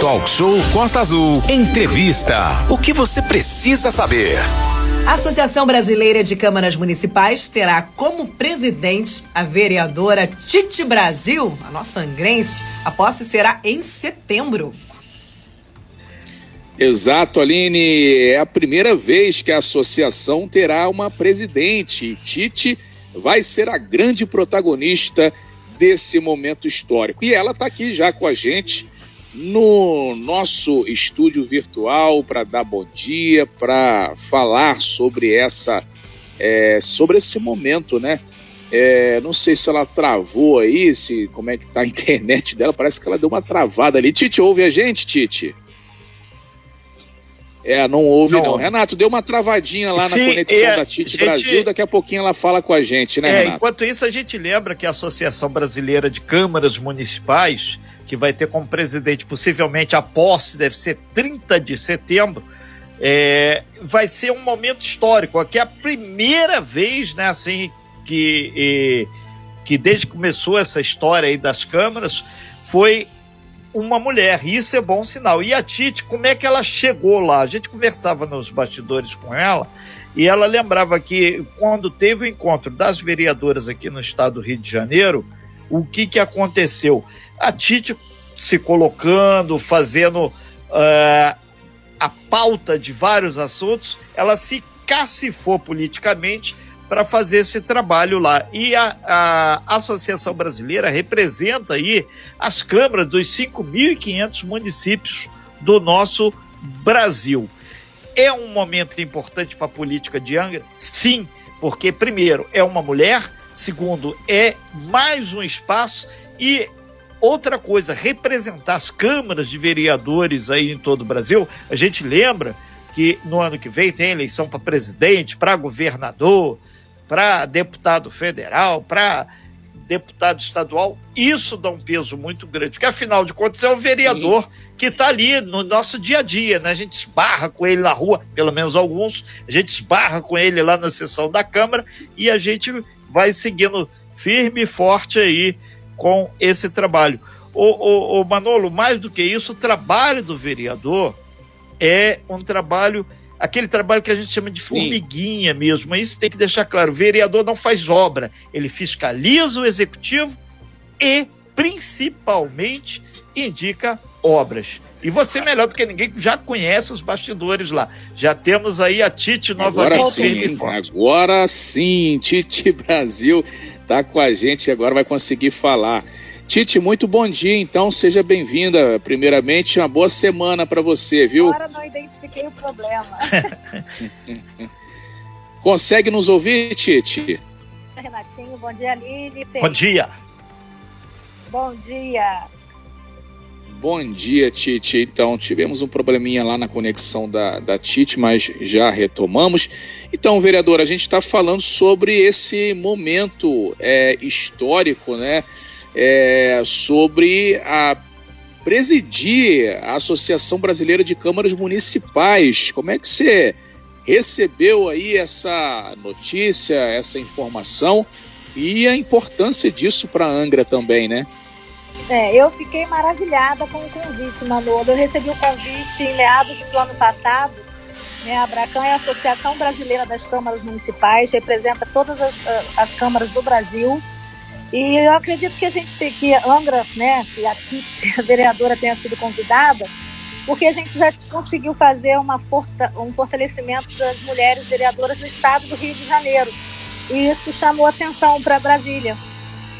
Talk Show Costa Azul. Entrevista. O que você precisa saber? A Associação Brasileira de Câmaras Municipais terá como presidente a vereadora Tite Brasil, a nossa angrense. A posse será em setembro. Exato, Aline. É a primeira vez que a associação terá uma presidente. Tite vai ser a grande protagonista desse momento histórico. E ela está aqui já com a gente no nosso estúdio virtual para dar bom dia, para falar sobre essa, é, sobre esse momento, né? É, não sei se ela travou aí, se como é que tá a internet dela. Parece que ela deu uma travada ali. Tite, ouve a gente, Tite? É, não ouve não. não. Renato, deu uma travadinha lá Sim, na conexão é, da Tite gente, Brasil, daqui a pouquinho ela fala com a gente, né, é, Renato? Enquanto isso, a gente lembra que a Associação Brasileira de Câmaras Municipais, que vai ter como presidente possivelmente a posse, deve ser 30 de setembro, é, vai ser um momento histórico, aqui é a primeira vez, né, assim, que, que desde que começou essa história aí das câmaras, foi uma mulher, e isso é bom sinal. E a Tite, como é que ela chegou lá? A gente conversava nos bastidores com ela e ela lembrava que quando teve o encontro das vereadoras aqui no estado do Rio de Janeiro, o que, que aconteceu? A Tite se colocando, fazendo uh, a pauta de vários assuntos, ela se cacifou politicamente para fazer esse trabalho lá. E a, a, Associação Brasileira representa aí as câmaras dos 5.500 municípios do nosso Brasil. É um momento importante para a política de Angra? Sim, porque, primeiro, é uma mulher, segundo, é mais um espaço e outra coisa, representar as câmaras de vereadores aí em todo o Brasil. A gente lembra que no ano que vem tem eleição para presidente, para governador, para deputado federal, para deputado estadual, isso dá um peso muito grande, porque afinal de contas é o vereador Sim. que está ali no nosso dia a dia, né? A gente esbarra com ele na rua, pelo menos alguns, a gente esbarra com ele lá na sessão da Câmara e a gente vai seguindo firme e forte aí com esse trabalho. O, o, o Manolo, mais do que isso, o trabalho do vereador é um trabalho aquele trabalho que a gente chama de Sim. formiguinha mesmo. Isso tem que deixar claro: o vereador não faz obra, ele fiscaliza o executivo e, principalmente, indica obras. E você, melhor do que ninguém, já conhece os bastidores lá. Já temos aí a Tite novamente. Agora sim, agora sim, Tite Brasil está com a gente agora vai conseguir falar. Tite, muito bom dia, então seja bem-vinda. Primeiramente, uma boa semana para você, viu? Agora não identifiquei o problema. Consegue nos ouvir, Tite? Renatinho, bom dia, Lili. Bom dia. Bom dia. Bom dia, Tite. Então, tivemos um probleminha lá na conexão da, da Tite, mas já retomamos. Então, vereador, a gente está falando sobre esse momento é, histórico, né? é, sobre a presidir a Associação Brasileira de Câmaras Municipais. Como é que você recebeu aí essa notícia, essa informação e a importância disso para a Angra também, né? É, eu fiquei maravilhada com o convite, Manolo. Eu recebi o convite em meados do ano passado. Né? A Abracan é a Associação Brasileira das Câmaras Municipais, representa todas as, as câmaras do Brasil. E eu acredito que a gente tem que Angra, né, que a Tite, a vereadora, tenha sido convidada, porque a gente já conseguiu fazer uma forta, um fortalecimento das mulheres vereadoras no estado do Rio de Janeiro. E isso chamou atenção para Brasília.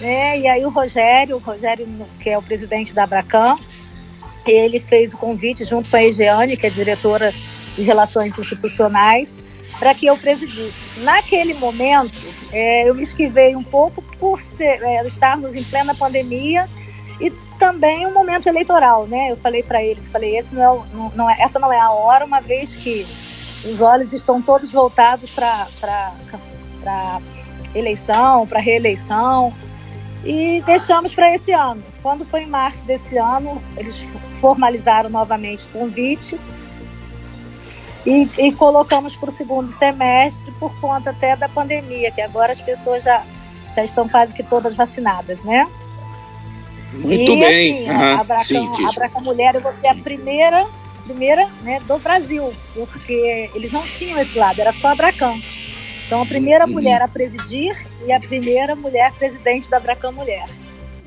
Né? E aí o Rogério, o Rogério, que é o presidente da Abracan, ele fez o convite junto com a Egeane, que é diretora de Relações Institucionais, para que eu presidisse. Naquele momento, é, eu me esquivei um pouco por ser, é, estarmos em plena pandemia e também um momento eleitoral, né? Eu falei para eles, falei, esse não é, não, não é, essa não é a hora, uma vez que os olhos estão todos voltados para eleição, para reeleição, e deixamos para esse ano. Quando foi em março desse ano, eles formalizaram novamente o convite e, e colocamos para o segundo semestre por conta até da pandemia, que agora as pessoas já, já estão quase que todas vacinadas, né? Muito e, bem. Assim, uhum. a, Braca, Sim, a Braca Mulher, eu vou ser a primeira, primeira né, do Brasil, porque eles não tinham esse lado, era só a Bracão. Então, a primeira uhum. mulher a presidir e a primeira mulher presidente da Bracão Mulher.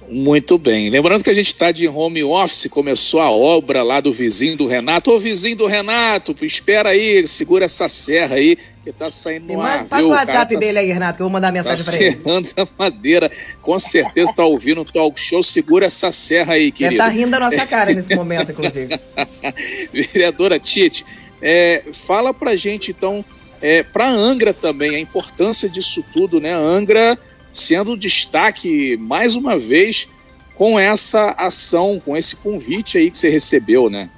Muito bem. Lembrando que a gente está de home office, começou a obra lá do vizinho do Renato. Ô vizinho do Renato, espera aí, segura essa serra aí, que tá saindo no ar. Passa o WhatsApp tá, dele aí, Renato, que eu vou mandar mensagem tá para ele. Serrando a madeira, com certeza tá ouvindo um talk show, segura essa serra aí, querido. Ele tá rindo da nossa cara nesse momento, inclusive. Vereadora Tite, é, fala pra gente então, é, pra Angra também, a importância disso tudo, né? Angra sendo destaque mais uma vez com essa ação, com esse convite aí que você recebeu, né?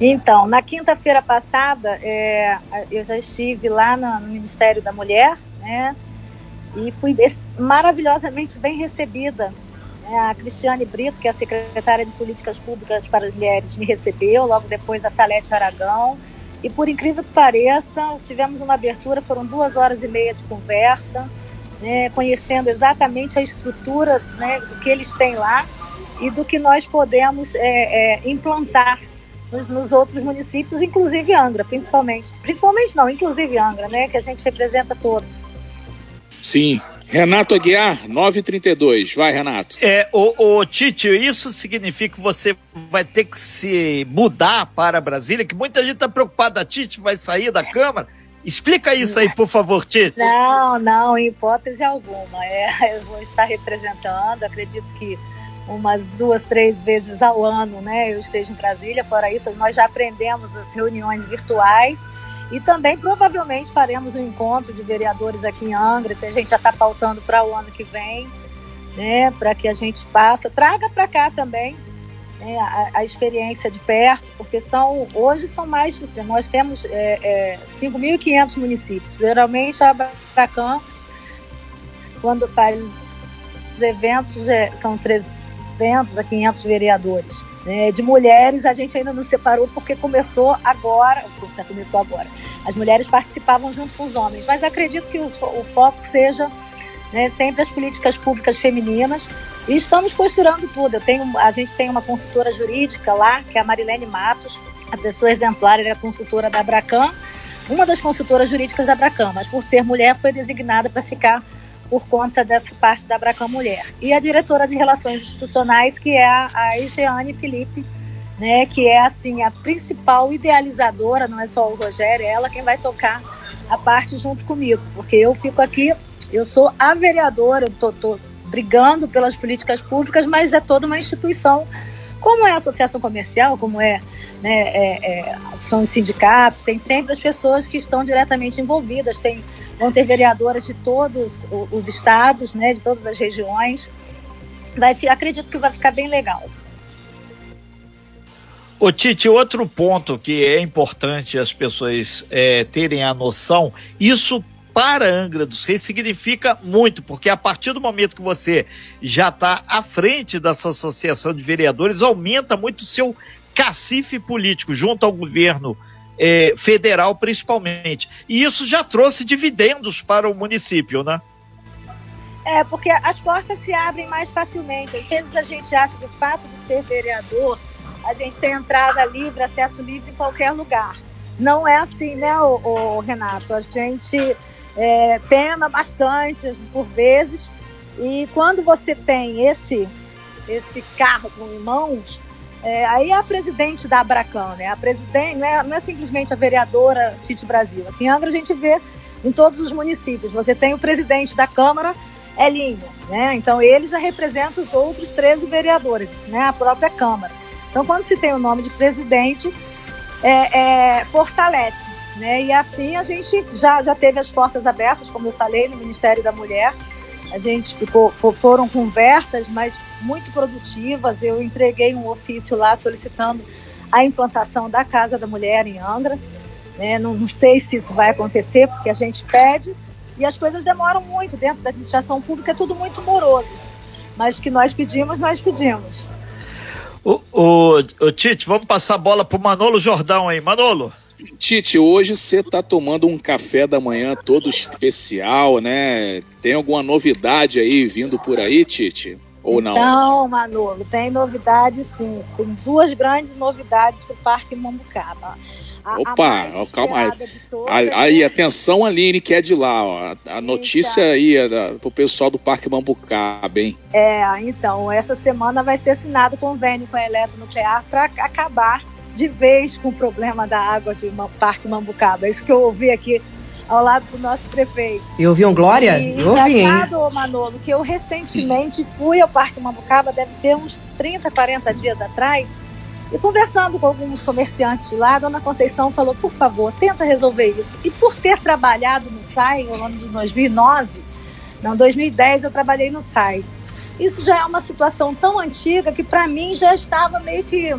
Então, na quinta-feira passada, é, eu já estive lá no, no, Ministério da Mulher, né? E fui maravilhosamente bem recebida. É, a Cristiane Brito, que é a secretária de Políticas Públicas para as Mulheres, me recebeu, logo depois a Salete Aragão. E por incrível que pareça, tivemos uma abertura, foram duas horas e meia de conversa né, conhecendo exatamente a estrutura né, do que eles têm lá e do que nós podemos é, é, implantar nos, nos, outros municípios, inclusive Angra, principalmente. Principalmente não, inclusive Angra, né, que a gente representa todos. Sim. Renato Aguiar, 932. Vai, Renato. É, o, o Tite, isso significa que você vai ter que se mudar para Brasília, que muita gente está preocupada, a Tite vai sair da Câmara. Explica isso aí, por favor, Tite. Não, não, em hipótese alguma. É, eu vou estar representando, acredito que umas duas, três vezes ao ano, né? Eu esteja em Brasília. Fora isso, nós já aprendemos as reuniões virtuais e também provavelmente faremos um encontro de vereadores aqui em Angra. Se a gente já está pautando para o ano que vem, né? Para que a gente faça, traga para cá também né, a, a, experiência de perto, porque são hoje são mais de nós temos é, é, 5.500 municípios. Geralmente a Abracan, quando faz eventos, é, são 300 a 500 vereadores. Né? De mulheres a gente ainda não separou porque começou agora, começou agora. As mulheres participavam junto com os homens, mas acredito que o, o foco seja né, sempre as políticas públicas femininas e estamos costurando tudo. Tenho, a gente tem uma consultora jurídica lá, que é a Marilene Matos, a pessoa exemplar, ela é consultora da Abracan, uma das consultoras jurídicas da Abracan, mas por ser mulher foi designada para ficar por conta dessa parte da Abracan Mulher. E a diretora de Relações Institucionais, que é a, a Egeane Felipe, né, que é assim a principal idealizadora, não é só o Rogério, é ela quem vai tocar a parte junto comigo, porque eu fico aqui, eu sou a vereadora, eu tô, brigando pelas políticas públicas, mas é toda uma instituição, como é a associação comercial, como é, né, é, é, são os sindicatos, tem sempre as pessoas que estão diretamente envolvidas, tem, vão ter vereadoras de todos os estados, né, de todas as regiões. Vai, acredito que vai ficar bem legal. Ô Tite, outro ponto que é importante as pessoas é, terem a noção, isso para Angra dos Reis significa muito, porque a partir do momento que você já está à frente dessa associação de vereadores, aumenta muito o seu cacife político junto ao governo é, federal, principalmente. E isso já trouxe dividendos para o município, né? É, porque as portas se abrem mais facilmente. Às vezes a gente acha que o fato de ser vereador, a gente tem entrada livre, acesso livre em qualquer lugar. Não é assim, né, o Renato? A gente é, pena bastante por vezes. E quando você tem esse esse cargo em mãos, é, aí é a presidente da Abracan, né? A presidente não é, não é simplesmente a vereadora Tite Brasil. Aqui em Angra a gente vê em todos os municípios. Você tem o presidente da Câmara, Elinho, né? Então ele já representa os outros 13 vereadores, né? A própria Câmara. Então quando se tem o nome de presidente, é, é, fortalece. Né? E assim a gente já, já teve as portas abertas, como eu falei, no Ministério da Mulher. A gente ficou, foram conversas, mas muito produtivas. Eu entreguei um ofício lá solicitando a implantação da Casa da Mulher em Angra. Né? Não, não sei se isso vai acontecer, porque a gente pede e as coisas demoram muito. Dentro da administração pública é tudo muito moroso. Mas que nós pedimos, nós pedimos. O, o, o Tite, vamos passar a bola para o Manolo Jordão aí. Manolo. Tite, hoje você está tomando um café da manhã todo especial, né? Tem alguma novidade aí vindo por aí, Tite? Ou não? Não, Manolo, tem novidade sim. Tem duas grandes novidades para o Parque Mambucaba. A, Opa, a calma aí. Aí, né? atenção, Aline, que é de lá. Ó. A notícia aí é da, pro pessoal do Parque Mambucaba, hein? É, então, essa semana vai ser assinado convênio com a Eletronuclear para acabar de vez com o problema da água de Parque Mambucaba. É isso que eu ouvi aqui ao lado do nosso prefeito. E ouviu Glória? E, eu ouvi, hein? Manolo, que eu recentemente fui ao Parque Mambucaba, deve ter uns 30, 40 dias atrás, e conversando com alguns comerciantes de lá, a dona Conceição falou, por favor, tenta resolver isso. E por ter trabalhado no SAI no ano de 2009, não, 2010 eu trabalhei no SAI. Isso já é uma situação tão antiga que para mim já estava meio que,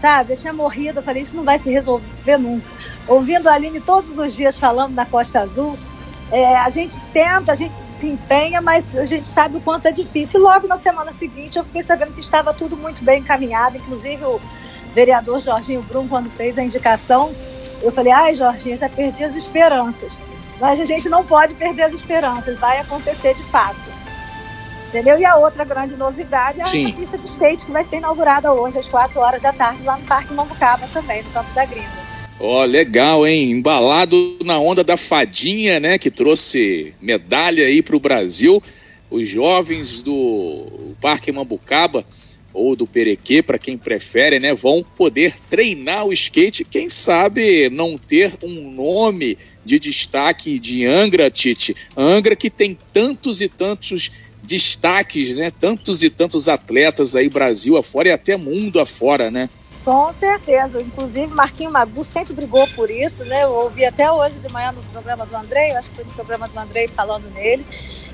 sabe, eu tinha morrido, eu falei, isso não vai se resolver nunca ouvindo a Aline todos os dias falando na Costa Azul, é, a gente tenta, a gente se empenha, mas a gente sabe o quanto é difícil. E logo na semana seguinte eu fiquei sabendo que estava tudo muito bem encaminhado, inclusive o vereador Jorginho Brum, quando fez a indicação, eu falei, ai Jorginho, já perdi as esperanças. Mas a gente não pode perder as esperanças, vai acontecer de fato. Entendeu? E a outra grande novidade é Sim. a pista do skate, que vai ser inaugurada hoje, às 4 horas da tarde, lá no Parque Mambucaba também, no Campo da Grinda. Ó, oh, legal, hein? Embalado na onda da fadinha, né? Que trouxe medalha aí para o Brasil. Os jovens do Parque Mambucaba ou do Perequê, para quem prefere, né? Vão poder treinar o skate. Quem sabe não ter um nome de destaque de Angra, Tite. Angra que tem tantos e tantos destaques, né? Tantos e tantos atletas aí, Brasil afora e até mundo afora, né? Com certeza. Inclusive, Marquinho Magu sempre brigou por isso, né? Eu ouvi até hoje de manhã no programa do Andrei, acho que foi no programa do Andrei falando nele.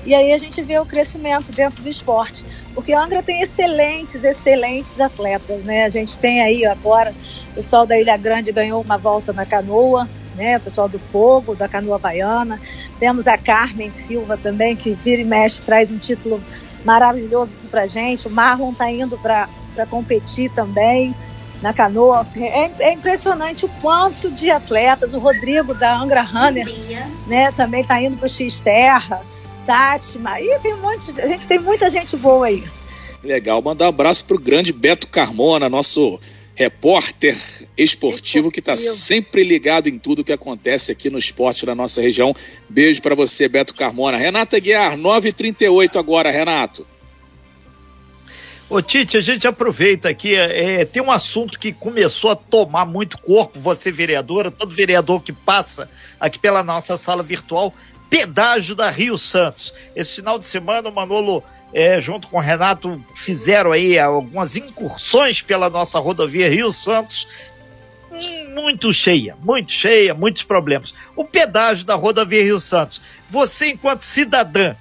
E aí a gente vê o crescimento dentro do esporte. Porque Angra tem excelentes, excelentes atletas, né? A gente tem aí agora, o pessoal da Ilha Grande ganhou uma volta na canoa, né? O pessoal do Fogo, da canoa baiana. Temos a Carmen Silva também, que vira e mexe, traz um título maravilhoso pra gente. O Marlon tá indo para competir também na canoa. É, é, impressionante o quanto de atletas. O Rodrigo da Angra Runner, né, também está indo para o X Terra. Tati, aí tem um monte, a gente tem muita gente boa aí. Legal, mandar um abraço para o grande Beto Carmona, nosso repórter esportivo, esportivo. que está sempre ligado em tudo que acontece aqui no esporte da nossa região. Beijo para você, Beto Carmona. Renata Guiar, 9h38 agora, Renato. Ô Tite, a gente aproveita aqui, é, tem um assunto que começou a tomar muito corpo, você vereadora, todo vereador que passa aqui pela nossa sala virtual, pedágio da Rio Santos. Esse final de semana o Manolo, é, junto com o Renato, fizeram aí algumas incursões pela nossa rodovia Rio Santos, muito cheia, muito cheia, muitos problemas. O pedágio da rodovia Rio Santos, você enquanto cidadã,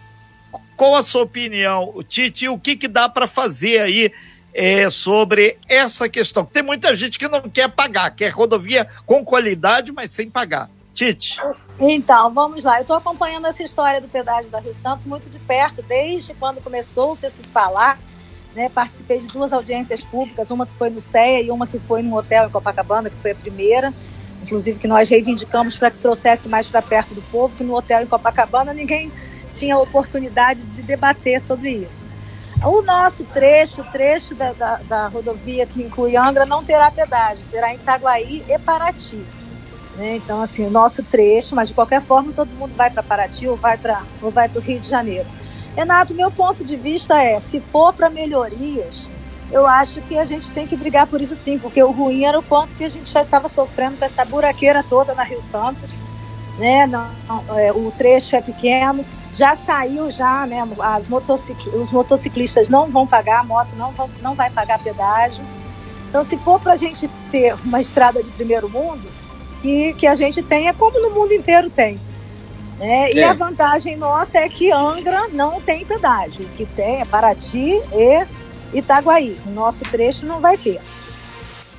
qual a sua opinião, Tite, o que, que dá para fazer aí é, sobre essa questão? Tem muita gente que não quer pagar, quer rodovia com qualidade, mas sem pagar. Tite. Então, vamos lá. Eu estou acompanhando essa história do pedágio da Rio Santos muito de perto, desde quando começou-se a se falar. Né? Participei de duas audiências públicas, uma que foi no CEA e uma que foi num hotel em Copacabana, que foi a primeira. Inclusive, que nós reivindicamos para que trouxesse mais para perto do povo, que no hotel em Copacabana ninguém tinha oportunidade de debater sobre isso. O nosso trecho, o trecho da, da, da, rodovia que inclui Angra, não terá pedágio, será em Itaguaí e Paraty. Né? Então, assim, o nosso trecho, mas de qualquer forma todo mundo vai para Paraty ou vai para o Rio de Janeiro. Renato, meu ponto de vista é, se for para melhorias, eu acho que a gente tem que brigar por isso sim, porque o ruim era o quanto que a gente já estava sofrendo com essa buraqueira toda na Rio Santos, né? Não, é, o trecho é pequeno, já saiu já, né? As motocicl... Os motociclistas não vão pagar, a moto não, vão, não vai pagar pedágio. Então, se for para a gente ter uma estrada de primeiro mundo, que, que a gente tenha como no mundo inteiro tem. Né? E é. a vantagem nossa é que Angra não tem pedágio. O que tem é Paraty e Itaguaí. O nosso trecho não vai ter.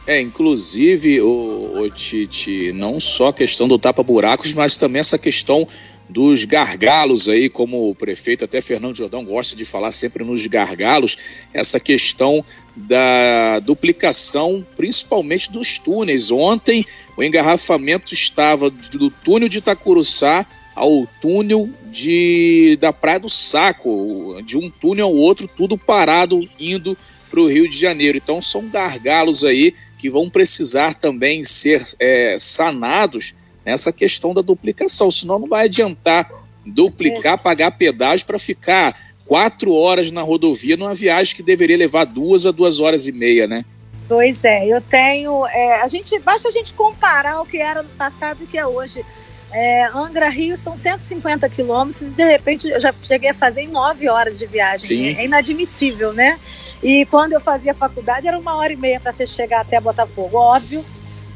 É, inclusive, o, o Tite, não só a questão do tapa-buracos, mas também essa questão dos gargalos aí, como o prefeito até Fernando Jordão gosta de falar sempre nos gargalos, essa questão da duplicação, principalmente dos túneis. Ontem o engarrafamento estava do túnel de Itacuruçá ao túnel de, da Praia do Saco, de um túnel ao outro, tudo parado indo para o Rio de Janeiro. Então são gargalos aí que vão precisar também ser é, sanados nessa questão da duplicação, senão não vai adiantar duplicar, é. pagar pedágio para ficar quatro horas na rodovia numa viagem que deveria levar duas a duas horas e meia, né? Pois é, eu tenho. É, a gente basta a gente comparar o que era no passado e o que é hoje. É, Angra Rio são 150 quilômetros e de repente eu já cheguei a fazer em nove horas de viagem. Sim. É inadmissível, né? E quando eu fazia faculdade era uma hora e meia para você chegar até Botafogo. Óbvio,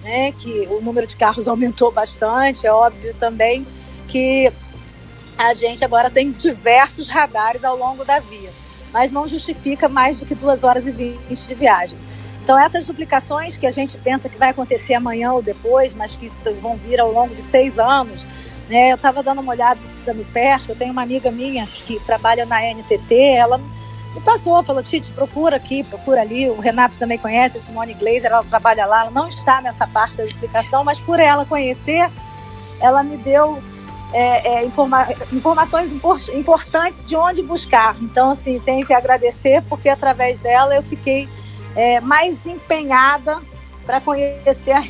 né, que o número de carros aumentou bastante. É óbvio também que a gente agora tem diversos radares ao longo da via, mas não justifica mais do que duas horas e vinte de viagem. Então, essas duplicações que a gente pensa que vai acontecer amanhã ou depois, mas que vão vir ao longo de seis anos, né? Eu estava dando uma olhada no perto, eu tenho uma amiga minha que trabalha na NTT, ela me passou, falou, Tite, procura aqui, procura ali. O Renato também conhece, a Simone Glazer, ela trabalha lá, ela não está nessa parte da duplicação, mas por ela conhecer, ela me deu é, é, informa informações importantes de onde buscar. Então, assim, tenho que agradecer, porque através dela eu fiquei é, mais empenhada para conhecer a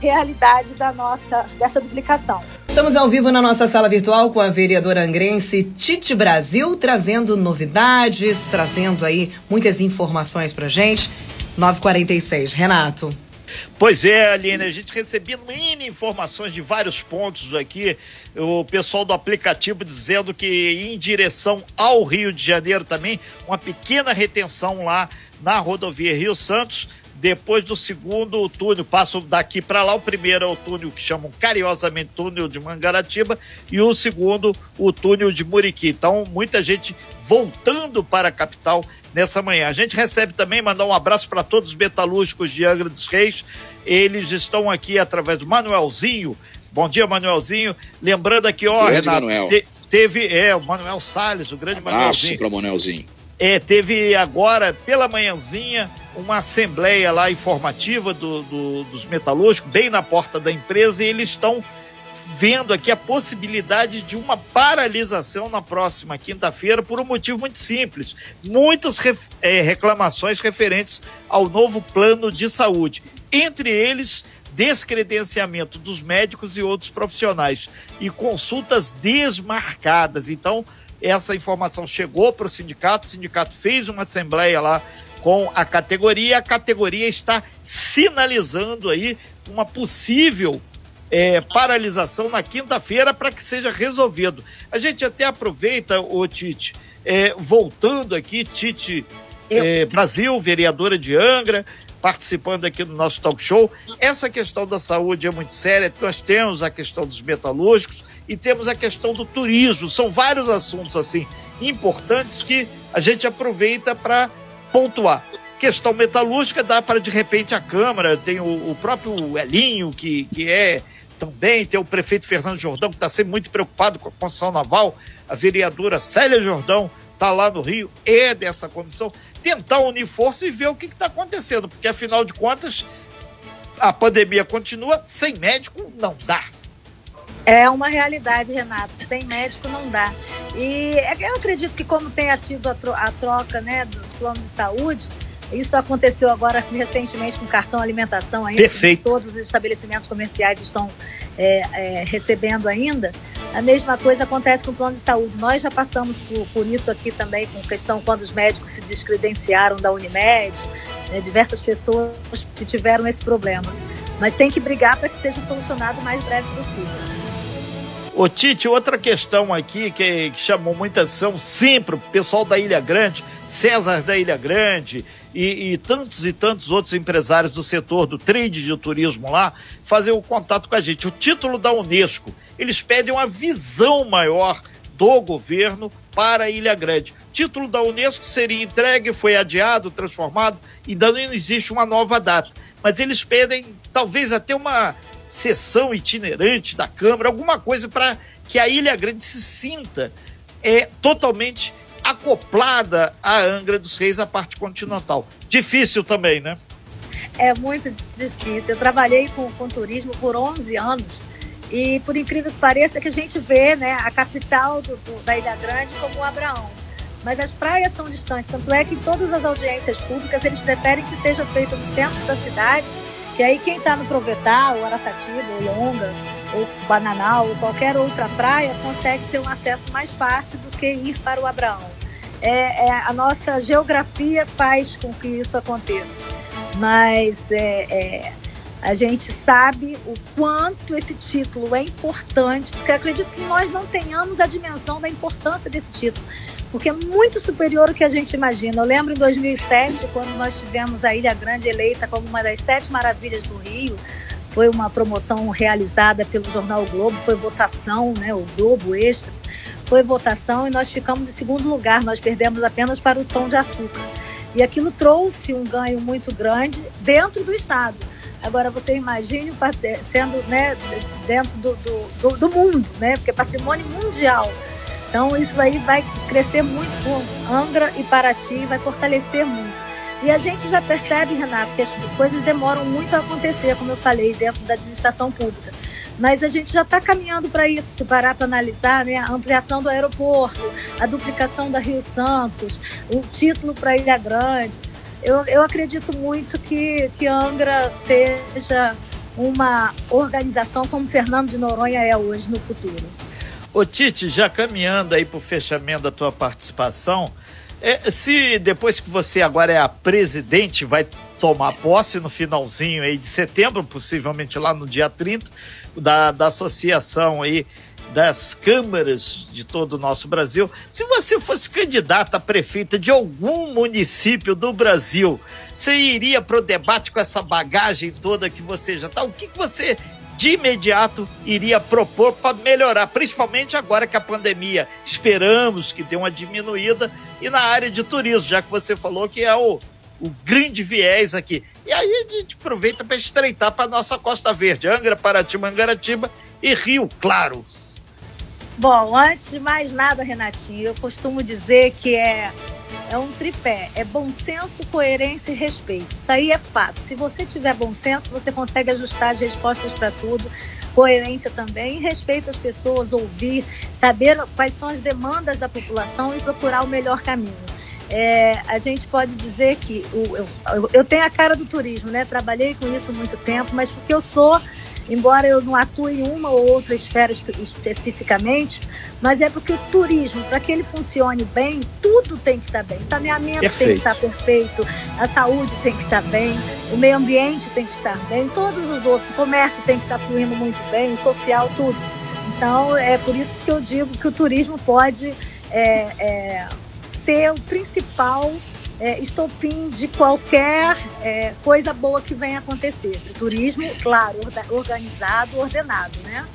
realidade da nossa dessa duplicação. Estamos ao vivo na nossa sala virtual com a vereadora angrense Tite Brasil, trazendo novidades, trazendo aí muitas informações para gente. 946. Renato. Pois é, Aline, a gente recebendo N informações de vários pontos aqui. O pessoal do aplicativo dizendo que em direção ao Rio de Janeiro também, uma pequena retenção lá na rodovia Rio Santos. Depois do segundo túnel, passo daqui para lá. O primeiro é o túnel que chamam carinhosamente túnel de Mangaratiba e o segundo, o túnel de Muriqui. Então, muita gente voltando para a capital nessa manhã. A gente recebe também, mandar um abraço para todos os metalúrgicos de Angra dos Reis. Eles estão aqui através do Manuelzinho. Bom dia, Manuelzinho. Lembrando aqui, ó, grande Renato. Te, teve, é, o Manuel Salles, o grande abraço Manuelzinho. para o Manuelzinho. É, teve agora, pela manhãzinha, uma assembleia lá informativa do, do, dos metalúrgicos, bem na porta da empresa, e eles estão vendo aqui a possibilidade de uma paralisação na próxima quinta-feira por um motivo muito simples. Muitas é, reclamações referentes ao novo plano de saúde. Entre eles, descredenciamento dos médicos e outros profissionais e consultas desmarcadas. Então, essa informação chegou para o sindicato, o sindicato fez uma assembleia lá com a categoria, a categoria está sinalizando aí uma possível é, paralisação na quinta-feira para que seja resolvido. A gente até aproveita, o Tite, é, voltando aqui, Tite é, Brasil, vereadora de Angra, participando aqui do nosso talk show. Essa questão da saúde é muito séria. Nós temos a questão dos metalúrgicos e temos a questão do turismo. São vários assuntos assim importantes que a gente aproveita para pontuar. Questão metalúrgica dá para de repente a Câmara, tem o, o próprio Elinho, que, que é também, tem o prefeito Fernando Jordão, que está sempre muito preocupado com a construção naval, a vereadora Célia Jordão está lá no Rio, é dessa comissão, tentar unir força e ver o que está acontecendo, porque afinal de contas a pandemia continua, sem médico não dá. É uma realidade, Renato. Sem médico não dá. E é eu acredito que como tem tido a troca né, do plano de saúde, isso aconteceu agora recentemente com cartão alimentação ainda. Perfeito. Todos os estabelecimentos comerciais estão é, é, recebendo ainda. A mesma coisa acontece com o plano de saúde. Nós já passamos por, por isso aqui também, com questão quando os médicos se descredenciaram da Unimed, né, diversas pessoas que tiveram esse problema. Mas tem que brigar para que seja solucionado o mais breve possível. Ô Tite, outra questão aqui que, que chamou muita atenção sempre, o pessoal da Ilha Grande, César da Ilha Grande e, e, tantos e tantos outros empresários do setor do trade de turismo lá, fazer o contato com a gente. O título da Unesco, eles pedem uma visão maior do governo para a Ilha Grande. Título da Unesco seria entregue, foi adiado, transformado, e ainda não existe uma nova data. Mas eles pedem talvez até uma sessão itinerante da Câmara, alguma coisa para que a Ilha Grande se sinta é, totalmente acoplada à Angra dos Reis, a parte continental. Difícil também, né? É muito difícil. Eu trabalhei com, com turismo por 11 anos E por incrível que pareça, que a gente vê né, a capital do, do, da Ilha Grande como o Abraão. Mas as praias são distantes, tanto é que em todas as audiências públicas eles preferem que seja feito no centro da cidade, que aí quem está no Provetá, ou Araçatiba, ou Longa, ou Bananal, ou qualquer outra praia, consegue ter um acesso mais fácil do que ir para o Abraão. É, é a nossa geografia faz com que isso aconteça. Mas é, é a gente sabe o quanto esse título é importante, porque acredito que nós não tenhamos a dimensão da importância desse título, porque é muito superior ao que a gente imagina. Eu lembro em 2007, quando nós tivemos a Ilha Grande eleita como uma das sete maravilhas do Rio, foi uma promoção realizada pelo jornal o Globo, foi votação, né, o Globo Extra, foi votação e nós ficamos em segundo lugar, nós perdemos apenas para o Tom de Açúcar. E aquilo trouxe um ganho muito grande dentro do Estado. Agora você imagine sendo né, dentro do, do, do, mundo, né? Porque é patrimônio mundial. Então isso aí vai crescer muito com Angra e Paraty, vai fortalecer muito. E a gente já percebe, Renato, que as coisas demoram muito a acontecer, como eu falei, dentro da administração pública. Mas a gente já está caminhando para isso, se parar para analisar né, a ampliação do aeroporto, a duplicação da Rio Santos, o título para Ilha Grande eu, eu acredito muito que, que Angra seja uma organização como Fernando de Noronha é hoje no futuro. Ô Tite, já caminhando aí para o fechamento da tua participação, é, se depois que você agora é a presidente, vai tomar posse no finalzinho aí de setembro, possivelmente lá no dia 30, da, da associação aí das câmaras de todo o nosso Brasil. Se você fosse candidata a prefeita de algum município do Brasil, você iria para o debate com essa bagagem toda que você já está? O que, que você de imediato iria propor para melhorar, principalmente agora que a pandemia esperamos que dê uma diminuída e na área de turismo, já que você falou que é o, o grande viés aqui. E aí a gente aproveita para estreitar para nossa Costa Verde, Angra, Paraty, Mangaratiba e Rio, claro. Bom, antes de mais nada, Renatinho, eu costumo dizer que é, é um tripé: é bom senso, coerência e respeito. Isso aí é fato. Se você tiver bom senso, você consegue ajustar as respostas para tudo. Coerência também, respeito às pessoas, ouvir, saber quais são as demandas da população e procurar o melhor caminho. É, a gente pode dizer que o, eu, eu tenho a cara do turismo, né? Trabalhei com isso muito tempo, mas porque eu sou embora eu não atue em uma ou outra esfera especificamente, mas é porque o turismo, para que ele funcione bem, tudo tem que estar bem. O saneamento perfeito. tem que estar perfeito, a saúde tem que estar bem, o meio ambiente tem que estar bem, todos os outros, o comércio tem que estar fluindo muito bem, o social, tudo. Então, é por isso que eu digo que o turismo pode é, é, ser o principal é, estopim de qualquer é, coisa boa que venha acontecer. Turismo, claro, organizado, ordenado, né?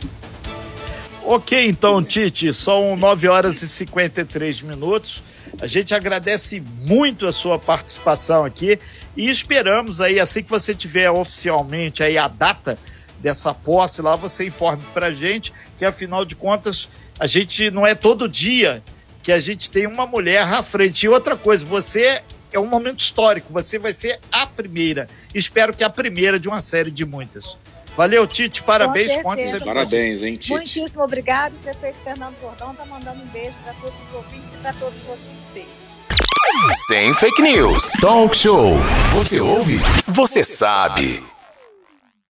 Ok, então, Tite, são 9 horas e 53 minutos. A gente agradece muito a sua participação aqui e esperamos aí, assim que você tiver oficialmente aí a data dessa posse lá, você informe pra gente, que afinal de contas, a gente não é todo dia que a gente tem uma mulher à frente. E outra coisa, você é um momento histórico, você vai ser a primeira. Espero que a primeira de uma série de muitas. Valeu, Tite, parabéns. Conte sempre Parabéns, hein, Tite. Muitíssimo obrigado. O prefeito Fernando Jordão está mandando um beijo para todos os ouvintes e para todos vocês. Sem fake news. Talk show. Você ouve? Você sabe.